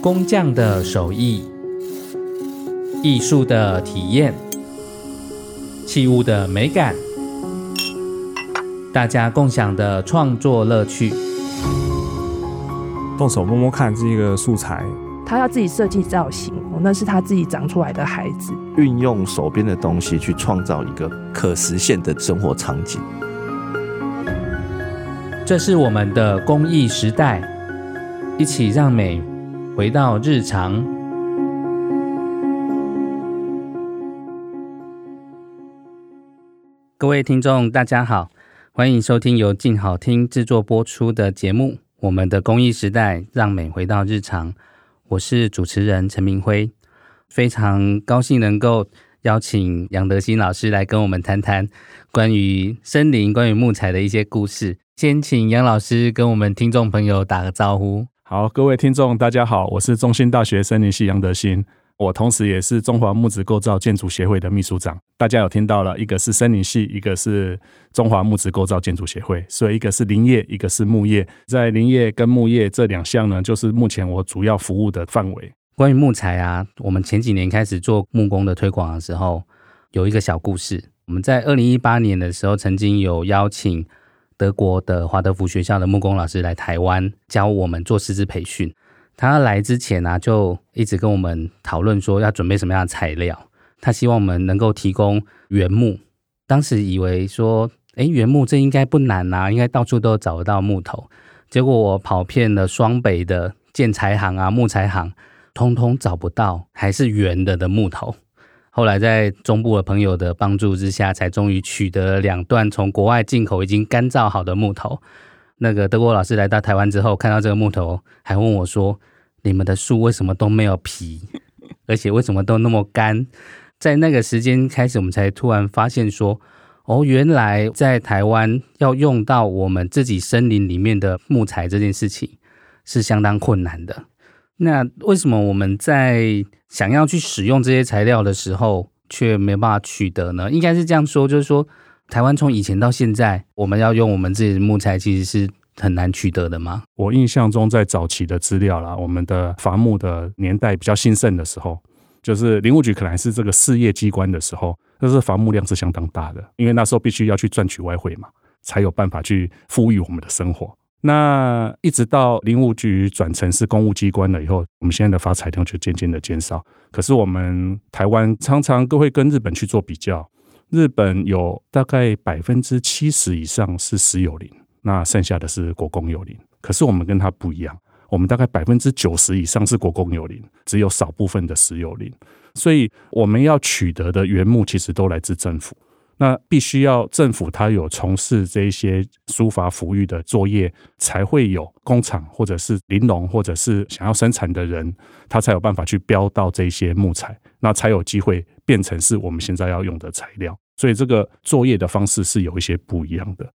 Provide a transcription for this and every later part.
工匠的手艺，艺术的体验，器物的美感，大家共享的创作乐趣。动手摸摸看这个素材，他要自己设计造型，那是他自己长出来的孩子。运用手边的东西去创造一个可实现的生活场景。这是我们的公益时代，一起让美回到日常。各位听众，大家好，欢迎收听由静好听制作播出的节目《我们的公益时代，让美回到日常》。我是主持人陈明辉，非常高兴能够邀请杨德新老师来跟我们谈谈关于森林、关于木材的一些故事。先请杨老师跟我们听众朋友打个招呼。好，各位听众，大家好，我是中兴大学森林系杨德新，我同时也是中华木质构造建筑协会的秘书长。大家有听到了，一个是森林系，一个是中华木质构造建筑协会，所以一个是林业，一个是木业。在林业跟木业这两项呢，就是目前我主要服务的范围。关于木材啊，我们前几年开始做木工的推广的时候，有一个小故事。我们在二零一八年的时候，曾经有邀请。德国的华德福学校的木工老师来台湾教我们做师资培训。他来之前呢、啊，就一直跟我们讨论说要准备什么样的材料。他希望我们能够提供原木。当时以为说，哎，原木这应该不难啊，应该到处都找得到木头。结果我跑遍了双北的建材行啊、木材行，通通找不到，还是圆的的木头。后来在中部的朋友的帮助之下，才终于取得了两段从国外进口已经干燥好的木头。那个德国老师来到台湾之后，看到这个木头，还问我说：“你们的树为什么都没有皮？而且为什么都那么干？”在那个时间开始，我们才突然发现说：“哦，原来在台湾要用到我们自己森林里面的木材这件事情是相当困难的。”那为什么我们在想要去使用这些材料的时候，却没办法取得呢？应该是这样说，就是说，台湾从以前到现在，我们要用我们自己的木材，其实是很难取得的吗？我印象中，在早期的资料啦，我们的伐木的年代比较兴盛的时候，就是林务局可能是这个事业机关的时候，那是伐木量是相当大的，因为那时候必须要去赚取外汇嘛，才有办法去富裕我们的生活。那一直到林务局转成是公务机关了以后，我们现在的发材量就渐渐的减少。可是我们台湾常常都会跟日本去做比较，日本有大概百分之七十以上是私有林，那剩下的是国公有林。可是我们跟它不一样，我们大概百分之九十以上是国公有林，只有少部分的私有林。所以我们要取得的原木其实都来自政府。那必须要政府它有从事这一些疏伐复育的作业，才会有工厂或者是林农或者是想要生产的人，他才有办法去标到这些木材，那才有机会变成是我们现在要用的材料。所以这个作业的方式是有一些不一样的。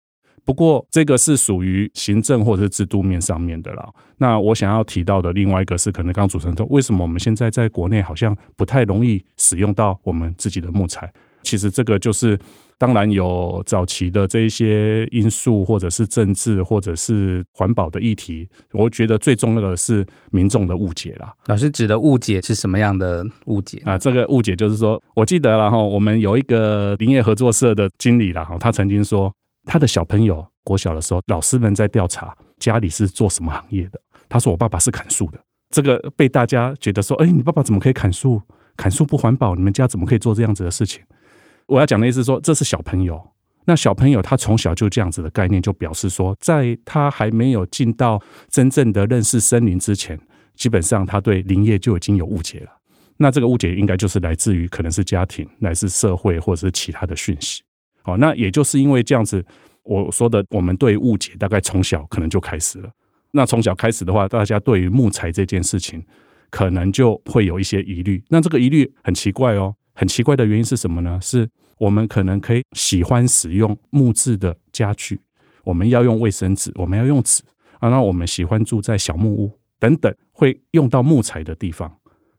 不过这个是属于行政或者是制度面上面的啦。那我想要提到的另外一个是，可能刚主持人说，为什么我们现在在国内好像不太容易使用到我们自己的木材？其实这个就是，当然有早期的这一些因素，或者是政治，或者是环保的议题。我觉得最重要的是民众的误解啦。老师指的误解是什么样的误解啊？这个误解就是说，我记得了哈，我们有一个林业合作社的经理了哈，他曾经说，他的小朋友国小的时候，老师们在调查家里是做什么行业的。他说，我爸爸是砍树的。这个被大家觉得说，哎，你爸爸怎么可以砍树？砍树不环保，你们家怎么可以做这样子的事情？我要讲的意思是说，这是小朋友。那小朋友他从小就这样子的概念，就表示说，在他还没有进到真正的认识森林之前，基本上他对林业就已经有误解了。那这个误解应该就是来自于可能是家庭，来自社会，或者是其他的讯息。好，那也就是因为这样子，我说的，我们对误解大概从小可能就开始了。那从小开始的话，大家对于木材这件事情，可能就会有一些疑虑。那这个疑虑很奇怪哦。很奇怪的原因是什么呢？是我们可能可以喜欢使用木质的家具，我们要用卫生纸，我们要用纸啊。那我们喜欢住在小木屋等等，会用到木材的地方，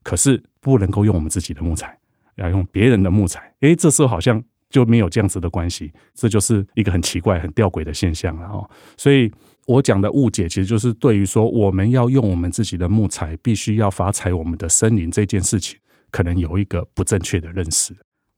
可是不能够用我们自己的木材，要用别人的木材。诶，这时候好像就没有这样子的关系，这就是一个很奇怪、很吊诡的现象了哦。所以我讲的误解，其实就是对于说我们要用我们自己的木材，必须要伐采我们的森林这件事情，可能有一个不正确的认识。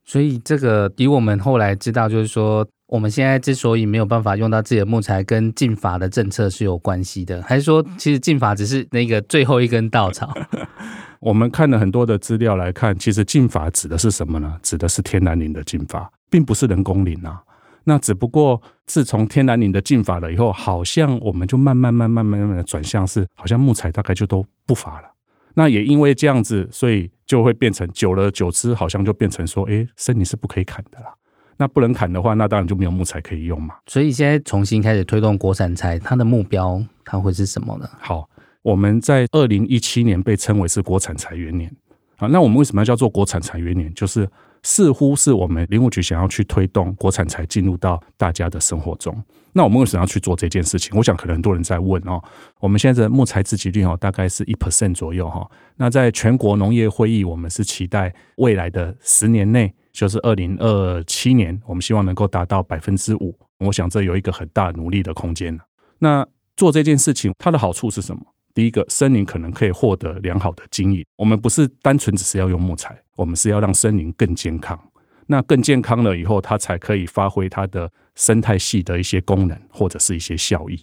所以这个以我们后来知道，就是说我们现在之所以没有办法用到自己的木材，跟禁伐的政策是有关系的，还是说其实禁伐只是那个最后一根稻草？我们看了很多的资料来看，其实禁伐指的是什么呢？指的是天然林的禁伐，并不是人工林啊。那只不过自从天然林的禁伐了以后，好像我们就慢慢、慢慢、慢慢的转向是，好像木材大概就都不伐了。那也因为这样子，所以就会变成久了久之，好像就变成说，哎，森林是不可以砍的啦。那不能砍的话，那当然就没有木材可以用嘛。所以现在重新开始推动国产材，它的目标它会是什么呢？好。我们在二零一七年被称为是国产材元年啊，那我们为什么要叫做国产材元年？就是似乎是我们林务局想要去推动国产材进入到大家的生活中。那我们为什么要去做这件事情？我想可能很多人在问哦。我们现在的木材自给率哦，大概是一 percent 左右哈。那在全国农业会议，我们是期待未来的十年内，就是二零二七年，我们希望能够达到百分之五。我想这有一个很大努力的空间。那做这件事情，它的好处是什么？第一个，森林可能可以获得良好的经营。我们不是单纯只是要用木材，我们是要让森林更健康。那更健康了以后，它才可以发挥它的生态系的一些功能或者是一些效益。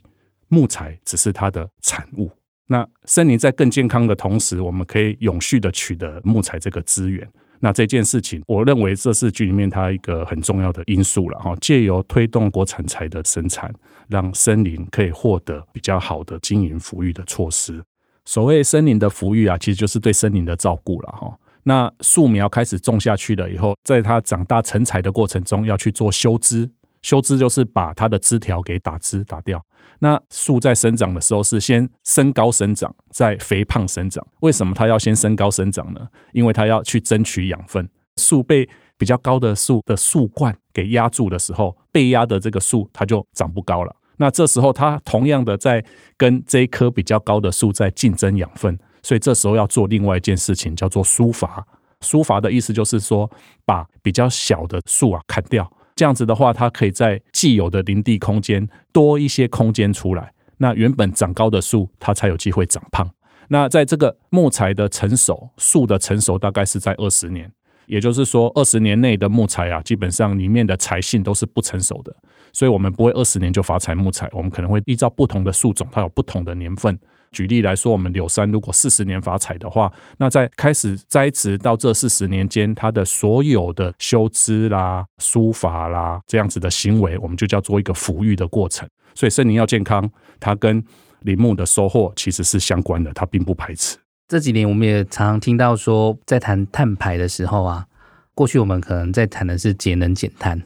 木材只是它的产物。那森林在更健康的同时，我们可以永续的取得木材这个资源。那这件事情，我认为这是剧里面它一个很重要的因素了哈。借由推动国产材的生产，让森林可以获得比较好的经营抚育的措施。所谓森林的抚育啊，其实就是对森林的照顾了哈。那树苗开始种下去了以后，在它长大成材的过程中，要去做修枝。修枝就是把它的枝条给打枝打掉。那树在生长的时候是先升高生长，再肥胖生长。为什么它要先升高生长呢？因为它要去争取养分。树被比较高的树的树冠给压住的时候，被压的这个树它就长不高了。那这时候它同样的在跟这一棵比较高的树在竞争养分，所以这时候要做另外一件事情，叫做疏伐。疏伐的意思就是说，把比较小的树啊砍掉。这样子的话，它可以在既有的林地空间多一些空间出来。那原本长高的树，它才有机会长胖。那在这个木材的成熟，树的成熟大概是在二十年，也就是说，二十年内的木材啊，基本上里面的材性都是不成熟的。所以，我们不会二十年就伐采木材，我们可能会依照不同的树种，它有不同的年份。举例来说，我们柳杉如果四十年发财的话，那在开始栽植到这四十年间，它的所有的修枝啦、疏伐啦这样子的行为，我们就叫做一个抚育的过程。所以森林要健康，它跟林木的收获其实是相关的，它并不排斥。这几年我们也常常听到说，在谈碳排的时候啊，过去我们可能在谈的是节能减碳，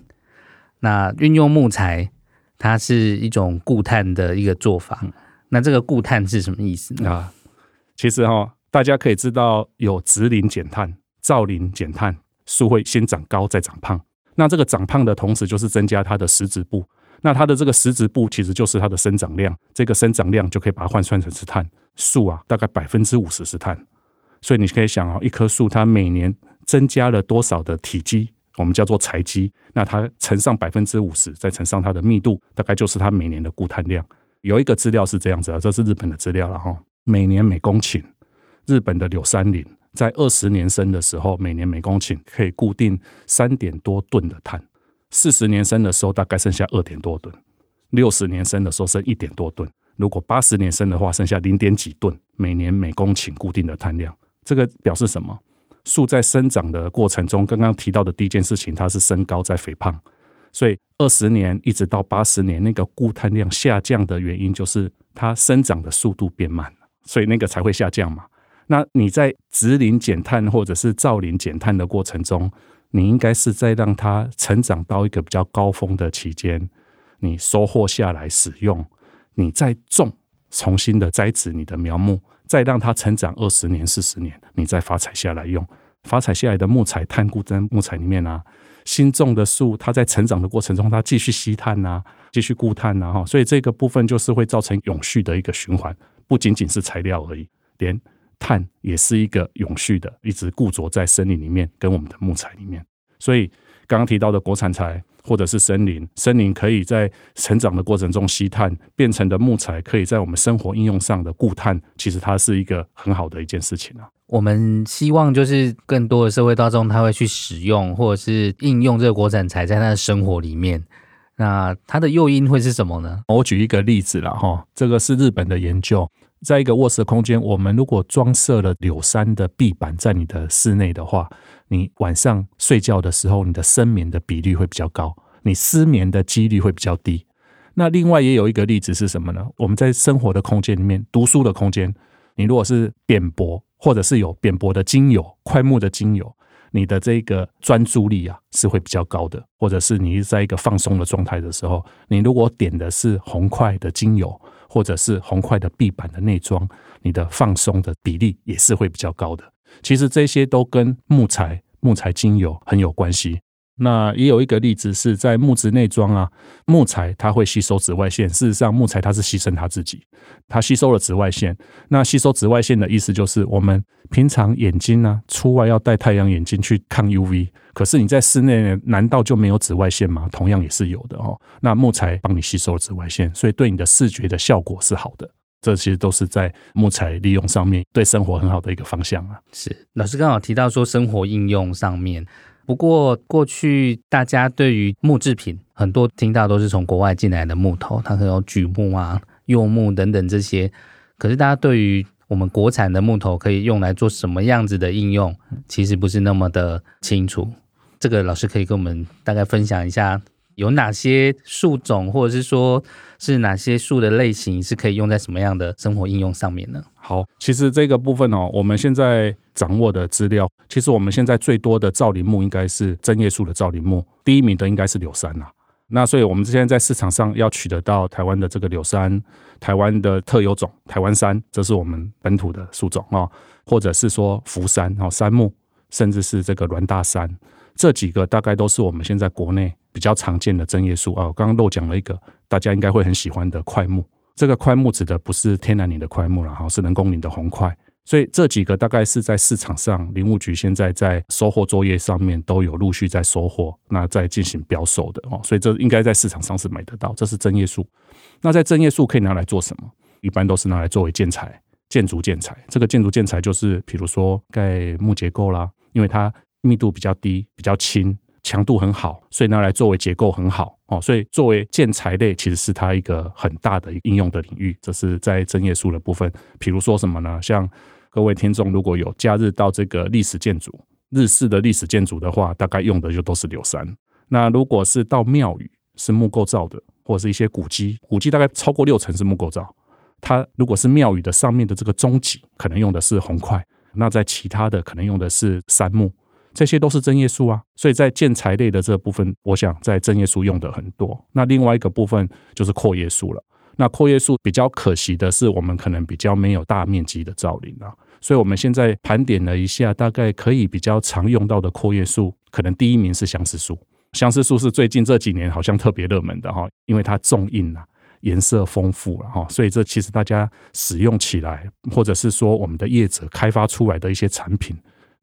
那运用木材，它是一种固碳的一个做法。那这个固碳是什么意思呢？啊，其实哈、哦，大家可以知道有植林减碳、造林减碳，树会先长高再长胖。那这个长胖的同时，就是增加它的实质部。那它的这个实质部其实就是它的生长量，这个生长量就可以把它换算成是碳。树啊，大概百分之五十是碳，所以你可以想啊、哦，一棵树它每年增加了多少的体积，我们叫做材积。那它乘上百分之五十，再乘上它的密度，大概就是它每年的固碳量。有一个资料是这样子啊，这是日本的资料了哈。每年每公顷日本的柳杉林在二十年生的时候，每年每公顷可以固定三点多吨的碳；四十年生的时候，大概剩下二点多吨；六十年生的时候剩一点多吨；如果八十年生的话，剩下零点几吨。每年每公顷固定的碳量，这个表示什么？树在生长的过程中，刚刚提到的第一件事情，它是升高在肥胖。所以二十年一直到八十年，那个固碳量下降的原因就是它生长的速度变慢了，所以那个才会下降嘛。那你在植林减碳或者是造林减碳的过程中，你应该是在让它成长到一个比较高峰的期间，你收获下来使用，你再种，重新的栽植你的苗木，再让它成长二十年、四十年，你再伐采下来用。伐采下来的木材碳固在木材里面啊。新种的树，它在成长的过程中，它继续吸碳呐、啊，继续固碳呐，哈，所以这个部分就是会造成永续的一个循环，不仅仅是材料而已，连碳也是一个永续的，一直固着在森林里面，跟我们的木材里面。所以刚刚提到的国产材，或者是森林，森林可以在成长的过程中吸碳，变成的木材可以在我们生活应用上的固碳，其实它是一个很好的一件事情啊。我们希望就是更多的社会大众他会去使用或者是应用这个国产材在他的生活里面。那它的诱因会是什么呢？我举一个例子了哈，这个是日本的研究，在一个卧室的空间，我们如果装设了柳杉的壁板在你的室内的话，你晚上睡觉的时候，你的深眠的比率会比较高，你失眠的几率会比较低。那另外也有一个例子是什么呢？我们在生活的空间里面，读书的空间，你如果是扁柏，或者是有扁柏的精油、快木的精油。你的这个专注力啊是会比较高的，或者是你在一个放松的状态的时候，你如果点的是红块的精油，或者是红块的壁板的内装，你的放松的比例也是会比较高的。其实这些都跟木材、木材精油很有关系。那也有一个例子是在木质内装啊，木材它会吸收紫外线。事实上，木材它是牺牲它自己，它吸收了紫外线。那吸收紫外线的意思就是，我们平常眼睛呢、出外要戴太阳眼镜去抗 UV，可是你在室内难道就没有紫外线吗？同样也是有的哦。那木材帮你吸收了紫外线，所以对你的视觉的效果是好的。这其实都是在木材利用上面对生活很好的一个方向啊。是老师刚好提到说生活应用上面。不过，过去大家对于木制品很多听到都是从国外进来的木头，它可能有榉木啊、柚木等等这些。可是，大家对于我们国产的木头可以用来做什么样子的应用，其实不是那么的清楚。这个老师可以跟我们大概分享一下。有哪些树种，或者是说是哪些树的类型，是可以用在什么样的生活应用上面呢？好，其实这个部分哦，我们现在掌握的资料，其实我们现在最多的造林木应该是针叶树的造林木，第一名的应该是柳杉呐。那所以我们现在在市场上要取得到台湾的这个柳杉，台湾的特有种台湾杉，这是我们本土的树种啊，或者是说福杉哦，杉木，甚至是这个栾大杉，这几个大概都是我们现在国内。比较常见的针叶树啊，刚刚漏讲了一个，大家应该会很喜欢的桧木。这个桧木指的不是天然林的桧木了哈，是人工林的红桧。所以这几个大概是在市场上林务局现在在收货作业上面都有陆续在收货，那在进行标售的哦。所以这应该在市场上是买得到。这是针叶树。那在针叶树可以拿来做什么？一般都是拿来作为建材、建筑建材。这个建筑建材就是比如说盖木结构啦，因为它密度比较低，比较轻。强度很好，所以拿来作为结构很好哦。所以作为建材类，其实是它一个很大的应用的领域。这是在针叶树的部分。比如说什么呢？像各位听众如果有假日到这个历史建筑、日式的历史建筑的话，大概用的就都是柳杉。那如果是到庙宇是木构造的，或者是一些古迹，古迹大概超过六成是木构造。它如果是庙宇的上面的这个中脊，可能用的是红块。那在其他的可能用的是杉木。这些都是针叶树啊，所以在建材类的这部分，我想在针叶树用的很多。那另外一个部分就是阔叶树了。那阔叶树比较可惜的是，我们可能比较没有大面积的造林啊。所以我们现在盘点了一下，大概可以比较常用到的阔叶树，可能第一名是相思树。相思树是最近这几年好像特别热门的哈，因为它重硬啊，颜色丰富了哈，所以这其实大家使用起来，或者是说我们的业者开发出来的一些产品。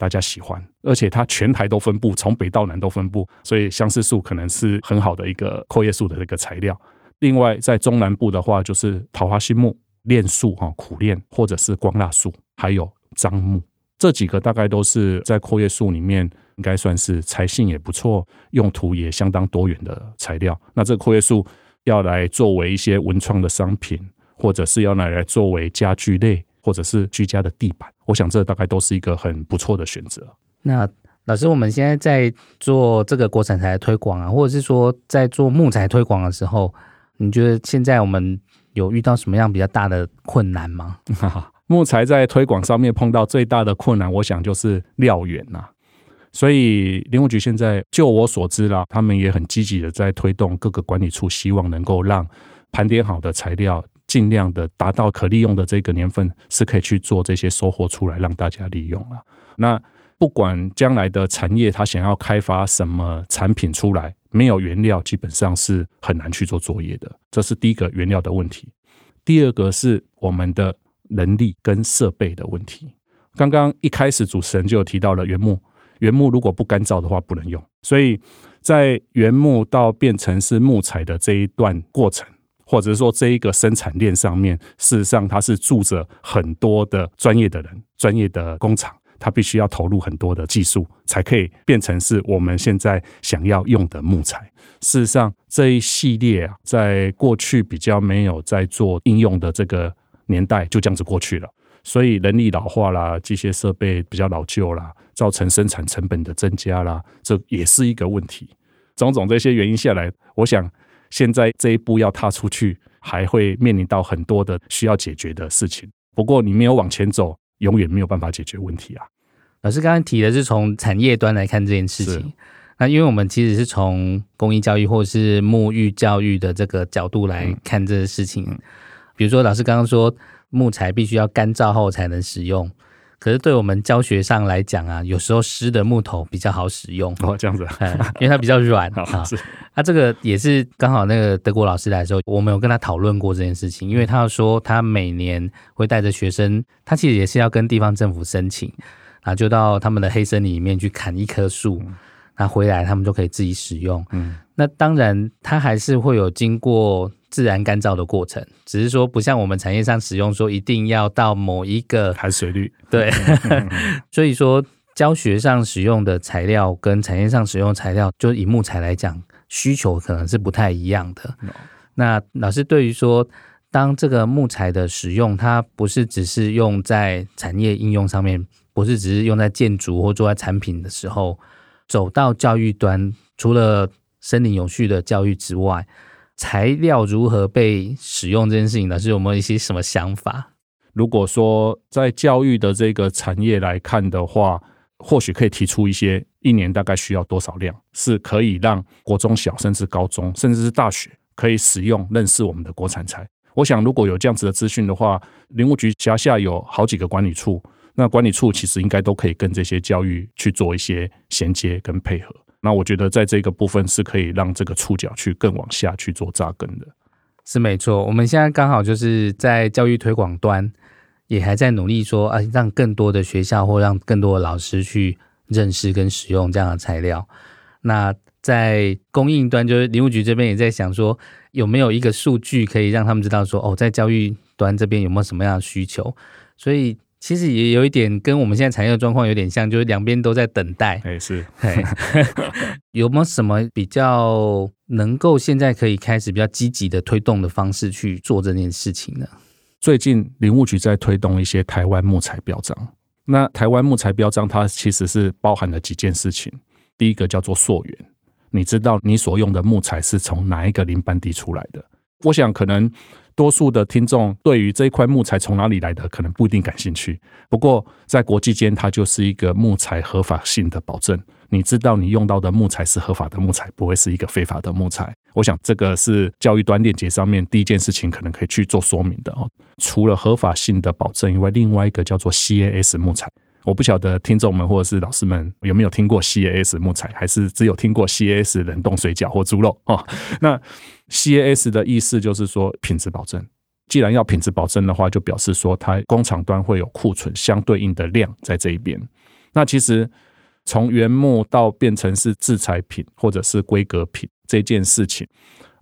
大家喜欢，而且它全台都分布，从北到南都分布，所以相思树可能是很好的一个阔叶树的一个材料。另外，在中南部的话，就是桃花心木、楝树哈、苦楝，或者是光蜡树，还有樟木，这几个大概都是在阔叶树里面应该算是材性也不错，用途也相当多元的材料。那这个阔叶树要来作为一些文创的商品，或者是要拿来作为家具类。或者是居家的地板，我想这大概都是一个很不错的选择。那老师，我们现在在做这个国产材的推广啊，或者是说在做木材推广的时候，你觉得现在我们有遇到什么样比较大的困难吗？木材在推广上面碰到最大的困难，我想就是料源呐。所以林务局现在就我所知啦，他们也很积极的在推动各个管理处，希望能够让盘点好的材料。尽量的达到可利用的这个年份，是可以去做这些收获出来，让大家利用了。那不管将来的产业它想要开发什么产品出来，没有原料基本上是很难去做作业的。这是第一个原料的问题。第二个是我们的人力跟设备的问题。刚刚一开始主持人就有提到了原木，原木如果不干燥的话不能用，所以在原木到变成是木材的这一段过程，或者是说这一个生产链上面，事实上它是住着很多的专业的人、专业的工厂，它必须要投入很多的技术，才可以变成是我们现在想要用的木材。事实上，这一系列啊，在过去比较没有在做应用的这个年代，就这样子过去了。所以人力老化啦，机械设备比较老旧啦，造成生产成本的增加啦，这也是一个问题。种种这些原因下来，我想现在这一步要踏出去，还会面临到很多的需要解决的事情。不过你没有往前走，永远没有办法解决问题啊。老师刚刚提的是从产业端来看这件事情，那因为我们其实是从公益教育或者是沐浴教育的这个角度来看这个事情。嗯、比如说老师刚刚说。木材必须要干燥后才能使用，可是对我们教学上来讲啊，有时候湿的木头比较好使用哦，这样子，因为它比较软 啊。是，啊这个也是刚好那个德国老师来的时候，我们有跟他讨论过这件事情，因为他要说他每年会带着学生，他其实也是要跟地方政府申请，啊，就到他们的黑森林里面去砍一棵树，那回来他们就可以自己使用。嗯，那当然它还是会有经过。自然干燥的过程，只是说不像我们产业上使用说一定要到某一个含水率，对，所以说教学上使用的材料跟产业上使用的材料，就以木材来讲，需求可能是不太一样的。No. 那老师对于说，当这个木材的使用，它不是只是用在产业应用上面，不是只是用在建筑或做在产品的时候，走到教育端，除了森林永续的教育之外。材料如何被使用这件事情呢？是有没有一些什么想法？如果说在教育的这个产业来看的话，或许可以提出一些一年大概需要多少量，是可以让国中小甚至高中甚至是大学可以使用认识我们的国产材。我想如果有这样子的资讯的话，林务局辖下有好几个管理处，那管理处其实应该都可以跟这些教育去做一些衔接跟配合。那我觉得在这个部分是可以让这个触角去更往下去做扎根的，是没错。我们现在刚好就是在教育推广端，也还在努力说啊，让更多的学校或让更多的老师去认识跟使用这样的材料。那在供应端，就是林务局这边也在想说，有没有一个数据可以让他们知道说，哦，在教育端这边有没有什么样的需求？所以。其实也有一点跟我们现在产业的状况有点像，就是两边都在等待。哎，是，有没有什么比较能够现在可以开始比较积极的推动的方式去做这件事情呢？最近林务局在推动一些台湾木材标章。那台湾木材标章它其实是包含了几件事情。第一个叫做溯源，你知道你所用的木材是从哪一个林班地出来的？我想可能。多数的听众对于这一块木材从哪里来的可能不一定感兴趣，不过在国际间，它就是一个木材合法性的保证。你知道你用到的木材是合法的木材，不会是一个非法的木材。我想这个是教育端链接上面第一件事情，可能可以去做说明的哦。除了合法性的保证以外，另外一个叫做 CAS 木材。我不晓得听众们或者是老师们有没有听过 CAS 木材，还是只有听过 CAS 冷冻水饺或猪肉哦？那 CAS 的意思就是说品质保证。既然要品质保证的话，就表示说它工厂端会有库存相对应的量在这一边。那其实从原木到变成是制材品或者是规格品这件事情，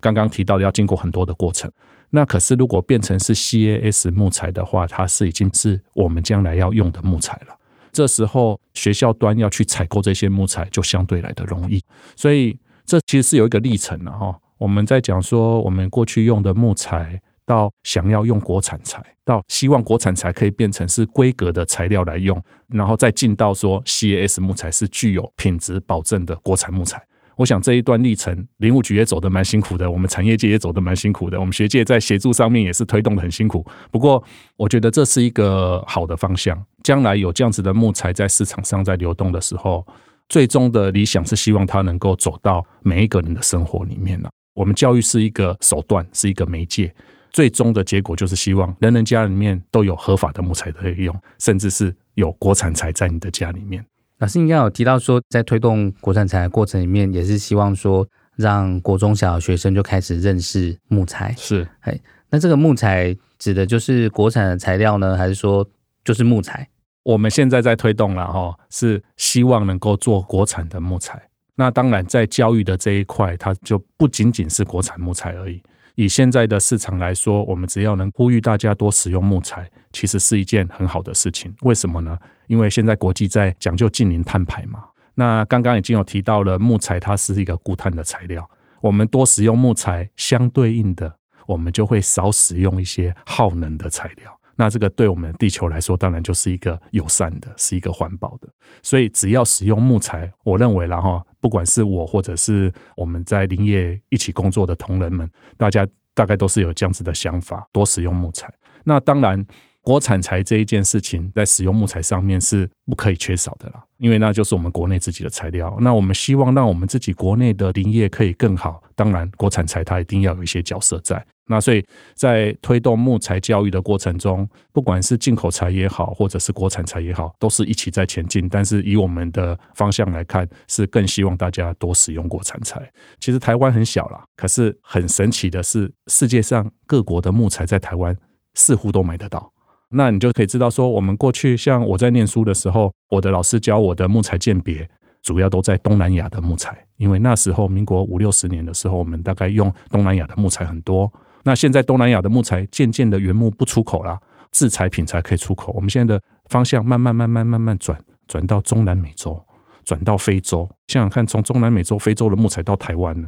刚刚提到的要经过很多的过程。那可是如果变成是 CAS 木材的话，它是已经是我们将来要用的木材了。这时候学校端要去采购这些木材，就相对来的容易，所以这其实是有一个历程的哈。我们在讲说，我们过去用的木材，到想要用国产材，到希望国产材可以变成是规格的材料来用，然后再进到说 CAS 木材是具有品质保证的国产木材。我想这一段历程，林务局也走得蛮辛苦的，我们产业界也走得蛮辛苦的，我们学界在协助上面也是推动得很辛苦。不过，我觉得这是一个好的方向。将来有这样子的木材在市场上在流动的时候，最终的理想是希望它能够走到每一个人的生活里面了。我们教育是一个手段，是一个媒介，最终的结果就是希望人人家里面都有合法的木材可以用，甚至是有国产材在你的家里面。老师应该有提到说，在推动国产材的过程里面，也是希望说，让国中小学生就开始认识木材。是，哎，那这个木材指的就是国产的材料呢，还是说就是木材？我们现在在推动了哈，是希望能够做国产的木材。那当然，在教育的这一块，它就不仅仅是国产木材而已。以现在的市场来说，我们只要能呼吁大家多使用木材，其实是一件很好的事情。为什么呢？因为现在国际在讲究近零碳排嘛。那刚刚已经有提到了，木材它是一个固碳的材料，我们多使用木材，相对应的，我们就会少使用一些耗能的材料。那这个对我们地球来说，当然就是一个友善的，是一个环保的。所以只要使用木材，我认为然后，不管是我或者是我们在林业一起工作的同仁们，大家大概都是有这样子的想法，多使用木材。那当然。国产材这一件事情，在使用木材上面是不可以缺少的啦，因为那就是我们国内自己的材料。那我们希望让我们自己国内的林业可以更好，当然国产材它一定要有一些角色在。那所以在推动木材教育的过程中，不管是进口材也好，或者是国产材也好，都是一起在前进。但是以我们的方向来看，是更希望大家多使用国产材。其实台湾很小啦，可是很神奇的是，世界上各国的木材在台湾似乎都买得到。那你就可以知道说，我们过去像我在念书的时候，我的老师教我的木材鉴别，主要都在东南亚的木材，因为那时候民国五六十年的时候，我们大概用东南亚的木材很多。那现在东南亚的木材渐渐的原木不出口了，制材品才可以出口。我们现在的方向慢慢慢慢慢慢转转到中南美洲，转到非洲。想想看，从中南美洲、非洲的木材到台湾呢，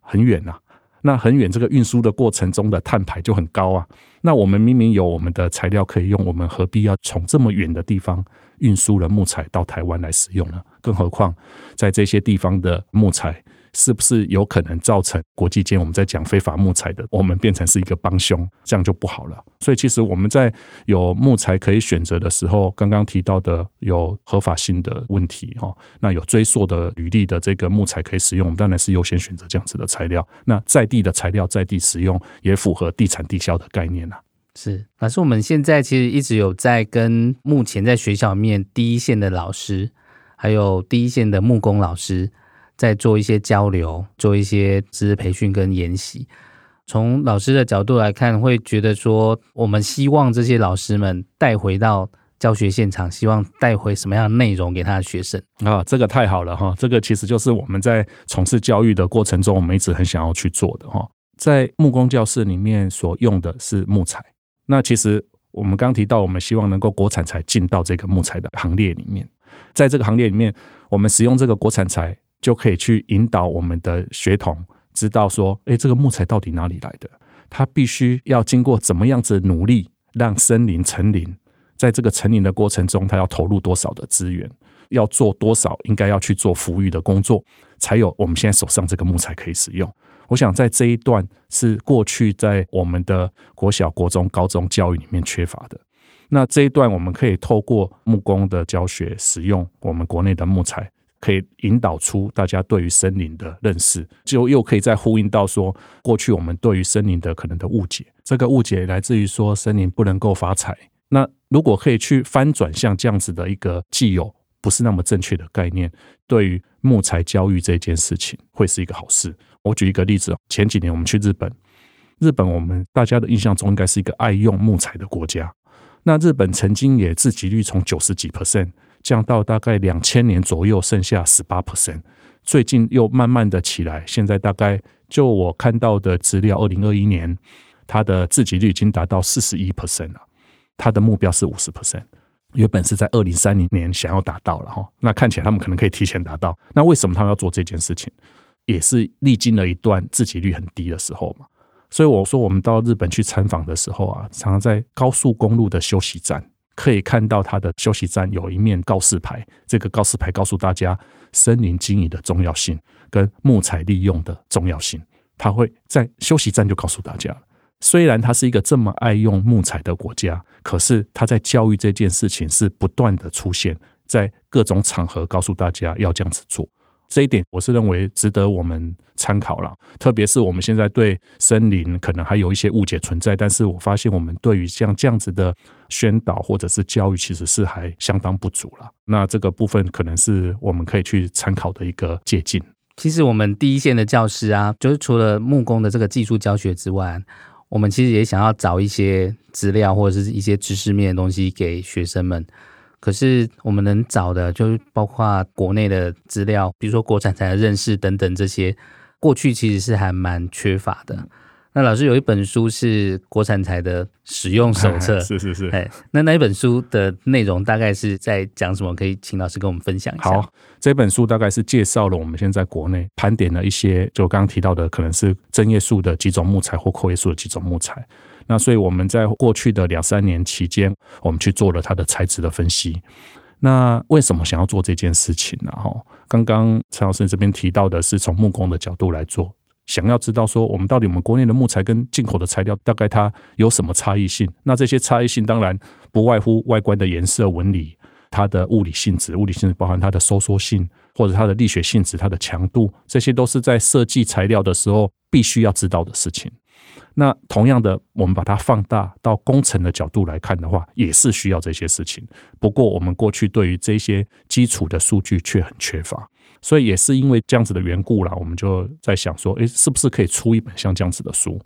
很远呐。那很远，这个运输的过程中的碳排就很高啊。那我们明明有我们的材料可以用，我们何必要从这么远的地方运输了木材到台湾来使用呢？更何况在这些地方的木材。是不是有可能造成国际间我们在讲非法木材的，我们变成是一个帮凶，这样就不好了。所以其实我们在有木材可以选择的时候，刚刚提到的有合法性的问题哈，那有追溯的履历的这个木材可以使用，我们当然是优先选择这样子的材料。那在地的材料在地使用，也符合地产地销的概念呐。是，老师，我们现在其实一直有在跟目前在学校面第一线的老师，还有第一线的木工老师。在做一些交流，做一些知识培训跟研习。从老师的角度来看，会觉得说，我们希望这些老师们带回到教学现场，希望带回什么样的内容给他的学生啊？这个太好了哈！这个其实就是我们在从事教育的过程中，我们一直很想要去做的哈。在木工教室里面所用的是木材，那其实我们刚提到，我们希望能够国产材进到这个木材的行列里面，在这个行列里面，我们使用这个国产材。就可以去引导我们的学童知道说，诶，这个木材到底哪里来的？它必须要经过怎么样子的努力，让森林成林。在这个成林的过程中，它要投入多少的资源，要做多少应该要去做抚育的工作，才有我们现在手上这个木材可以使用。我想在这一段是过去在我们的国小、国中、高中教育里面缺乏的。那这一段我们可以透过木工的教学，使用我们国内的木材。可以引导出大家对于森林的认识，就又可以再呼应到说，过去我们对于森林的可能的误解，这个误解来自于说森林不能够发财。那如果可以去翻转像这样子的一个既有不是那么正确的概念，对于木材教育这件事情会是一个好事。我举一个例子，前几年我们去日本，日本我们大家的印象中应该是一个爱用木材的国家，那日本曾经也自给率从九十几 percent。降到大概两千年左右，剩下十八 percent，最近又慢慢的起来，现在大概就我看到的资料，二零二一年它的自给率已经达到四十一 percent 了，它的目标是五十 percent，原本是在二零三零年想要达到了哈，那看起来他们可能可以提前达到，那为什么他们要做这件事情？也是历经了一段自给率很低的时候嘛，所以我说我们到日本去参访的时候啊，常常在高速公路的休息站。可以看到它的休息站有一面告示牌，这个告示牌告诉大家森林经营的重要性跟木材利用的重要性。它会在休息站就告诉大家，虽然它是一个这么爱用木材的国家，可是它在教育这件事情是不断的出现在各种场合，告诉大家要这样子做。这一点我是认为值得我们参考了，特别是我们现在对森林可能还有一些误解存在，但是我发现我们对于像这样子的宣导或者是教育，其实是还相当不足了。那这个部分可能是我们可以去参考的一个借鉴。其实我们第一线的教师啊，就是除了木工的这个技术教学之外，我们其实也想要找一些资料或者是一些知识面的东西给学生们。可是我们能找的，就是包括国内的资料，比如说国产材的认识等等这些，过去其实是还蛮缺乏的。那老师有一本书是国产材的使用手册，是是是，哎，那那一本书的内容大概是在讲什么？可以请老师跟我们分享一下。好，这本书大概是介绍了我们现在国内盘点了一些，就刚刚提到的，可能是针叶树的几种木材或阔叶树的几种木材。那所以我们在过去的两三年期间，我们去做了它的材质的分析。那为什么想要做这件事情呢？哈，刚刚陈老师这边提到的是从木工的角度来做。想要知道说，我们到底我们国内的木材跟进口的材料大概它有什么差异性？那这些差异性当然不外乎外观的颜色、纹理、它的物理性质，物理性质包含它的收缩性或者它的力学性质、它的强度，这些都是在设计材料的时候必须要知道的事情。那同样的，我们把它放大到工程的角度来看的话，也是需要这些事情。不过我们过去对于这些基础的数据却很缺乏。所以也是因为这样子的缘故啦，我们就在想说，诶，是不是可以出一本像这样子的书，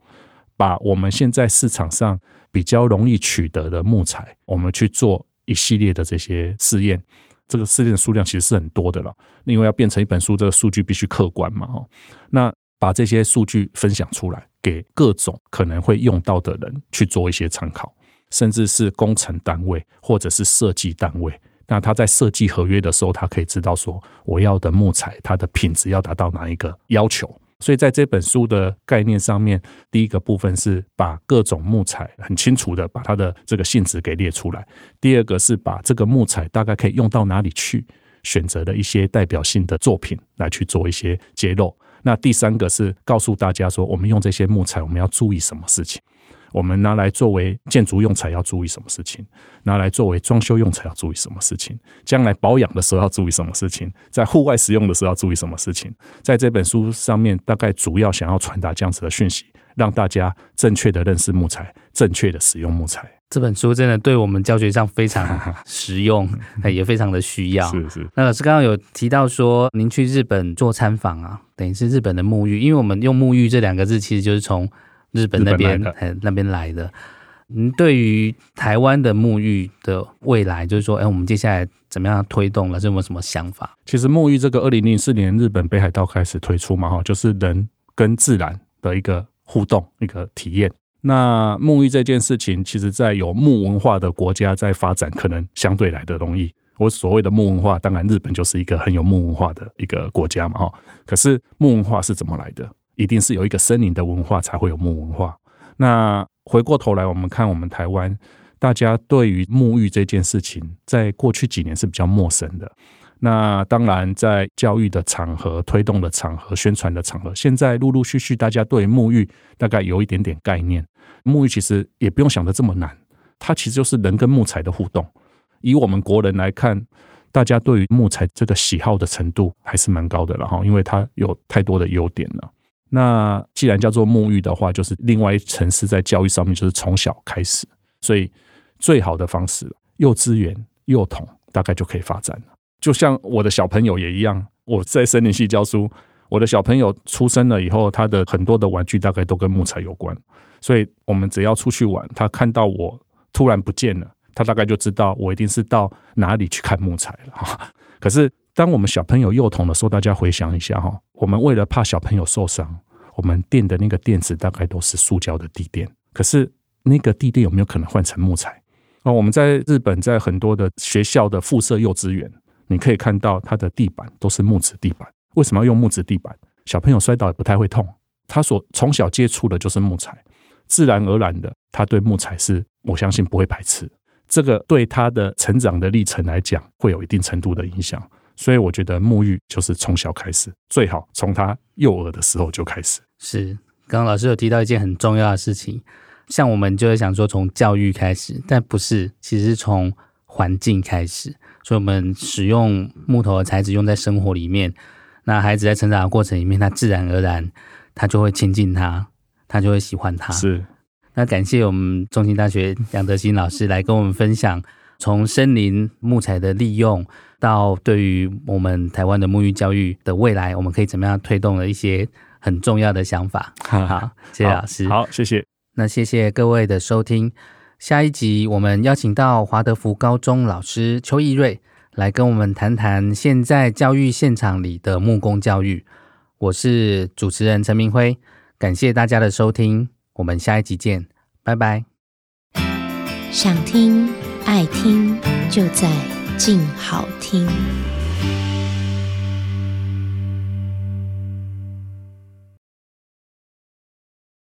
把我们现在市场上比较容易取得的木材，我们去做一系列的这些试验。这个试验的数量其实是很多的了，因为要变成一本书，这个数据必须客观嘛，哦。那把这些数据分享出来，给各种可能会用到的人去做一些参考，甚至是工程单位或者是设计单位。那他在设计合约的时候，他可以知道说，我要的木材它的品质要达到哪一个要求。所以在这本书的概念上面，第一个部分是把各种木材很清楚的把它的这个性质给列出来。第二个是把这个木材大概可以用到哪里去，选择的一些代表性的作品来去做一些揭露。那第三个是告诉大家说，我们用这些木材，我们要注意什么事情。我们拿来作为建筑用材要注意什么事情？拿来作为装修用材要注意什么事情？将来保养的时候要注意什么事情？在户外使用的时候要注意什么事情？在这本书上面，大概主要想要传达这样子的讯息，让大家正确的认识木材，正确的使用木材。这本书真的对我们教学上非常 实用，也非常的需要。是是。那老师刚刚有提到说，您去日本做参访啊，等于是日本的沐浴，因为我们用沐浴这两个字，其实就是从日本那边那边来的，您，对于台湾的沐浴的未来，就是说，哎，我们接下来怎么样推动了？有没有什么想法？其实沐浴这个，二零零四年日本北海道开始推出嘛，哈，就是人跟自然的一个互动，一个体验。那沐浴这件事情，其实在有木文化的国家在发展，可能相对来的容易。我所谓的木文化，当然日本就是一个很有木文化的一个国家嘛，哈。可是木文化是怎么来的？一定是有一个森林的文化，才会有木文化。那回过头来，我们看我们台湾，大家对于沐浴这件事情，在过去几年是比较陌生的。那当然，在教育的场合、推动的场合、宣传的场合，现在陆陆续续，大家对木浴大概有一点点概念。木浴其实也不用想得这么难，它其实就是人跟木材的互动。以我们国人来看，大家对于木材这个喜好的程度还是蛮高的，了哈因为它有太多的优点了。那既然叫做木浴的话，就是另外一层是在教育上面，就是从小开始，所以最好的方式，幼稚园、幼童大概就可以发展了。就像我的小朋友也一样，我在森林系教书，我的小朋友出生了以后，他的很多的玩具大概都跟木材有关，所以我们只要出去玩，他看到我突然不见了，他大概就知道我一定是到哪里去看木材了。可是当我们小朋友幼童的时候，大家回想一下哈，我们为了怕小朋友受伤。我们垫的那个垫子大概都是塑胶的地垫，可是那个地垫有没有可能换成木材？那我们在日本，在很多的学校的附设幼稚园，你可以看到它的地板都是木质地板。为什么要用木质地板？小朋友摔倒也不太会痛，他所从小接触的就是木材，自然而然的，他对木材是我相信不会排斥。这个对他的成长的历程来讲，会有一定程度的影响。所以我觉得沐浴就是从小开始，最好从他幼儿的时候就开始。是，刚刚老师有提到一件很重要的事情，像我们就会想说从教育开始，但不是，其实从环境开始。所以我们使用木头的材质用在生活里面，那孩子在成长的过程里面，他自然而然他就会亲近他，他就会喜欢他。是，那感谢我们中兴大学杨德兴老师来跟我们分享。从森林木材的利用到对于我们台湾的沐浴教育的未来，我们可以怎么样推动的一些很重要的想法。好，谢谢老师。好，谢谢。那谢谢各位的收听。下一集我们邀请到华德福高中老师邱义瑞来跟我们谈谈现在教育现场里的木工教育。我是主持人陈明辉，感谢大家的收听，我们下一集见，拜拜。想听爱听就在静好听。